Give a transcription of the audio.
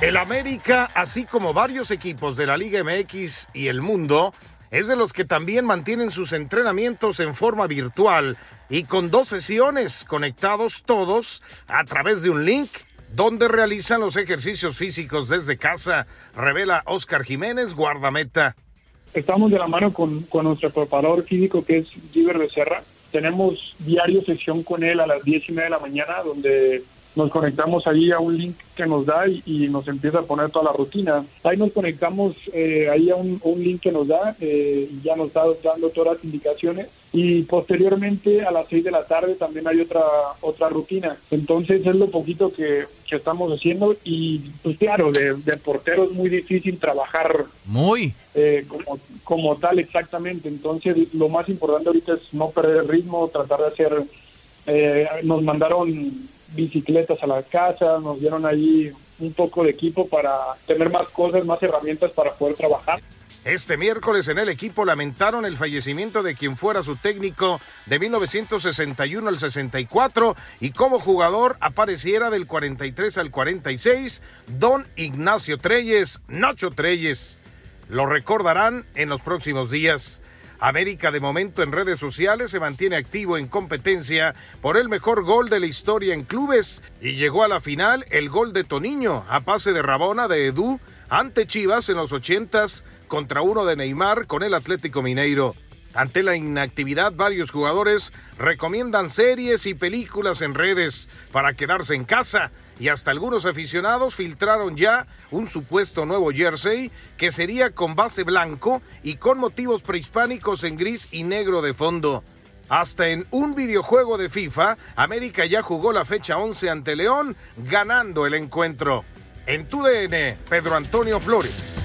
El América, así como varios equipos de la Liga MX y el mundo, es de los que también mantienen sus entrenamientos en forma virtual y con dos sesiones conectados todos a través de un link donde realizan los ejercicios físicos desde casa, revela Oscar Jiménez, guardameta. Estamos de la mano con, con nuestro preparador físico que es Giver Becerra. Tenemos diario sesión con él a las 10 y media de la mañana donde nos conectamos ahí a un link que nos da y, y nos empieza a poner toda la rutina. Ahí nos conectamos eh, ahí a un, un link que nos da eh, y ya nos está dando todas las indicaciones y posteriormente a las 6 de la tarde también hay otra otra rutina. Entonces es lo poquito que, que estamos haciendo y pues claro, de, de portero es muy difícil trabajar Muy. eh, como, como tal exactamente. Entonces lo más importante ahorita es no perder el ritmo, tratar de hacer, eh, nos mandaron bicicletas a la casa, nos dieron ahí un poco de equipo para tener más cosas, más herramientas para poder trabajar. Este miércoles en el equipo lamentaron el fallecimiento de quien fuera su técnico de 1961 al 64 y como jugador apareciera del 43 al 46 don Ignacio Treyes, Nacho Treyes. Lo recordarán en los próximos días. América de momento en redes sociales se mantiene activo en competencia por el mejor gol de la historia en clubes y llegó a la final el gol de Toniño a pase de Rabona de Edu ante Chivas en los 80s contra uno de Neymar con el Atlético Mineiro. Ante la inactividad, varios jugadores recomiendan series y películas en redes para quedarse en casa y hasta algunos aficionados filtraron ya un supuesto nuevo jersey que sería con base blanco y con motivos prehispánicos en gris y negro de fondo. Hasta en un videojuego de FIFA, América ya jugó la fecha 11 ante León, ganando el encuentro. En tu DN, Pedro Antonio Flores.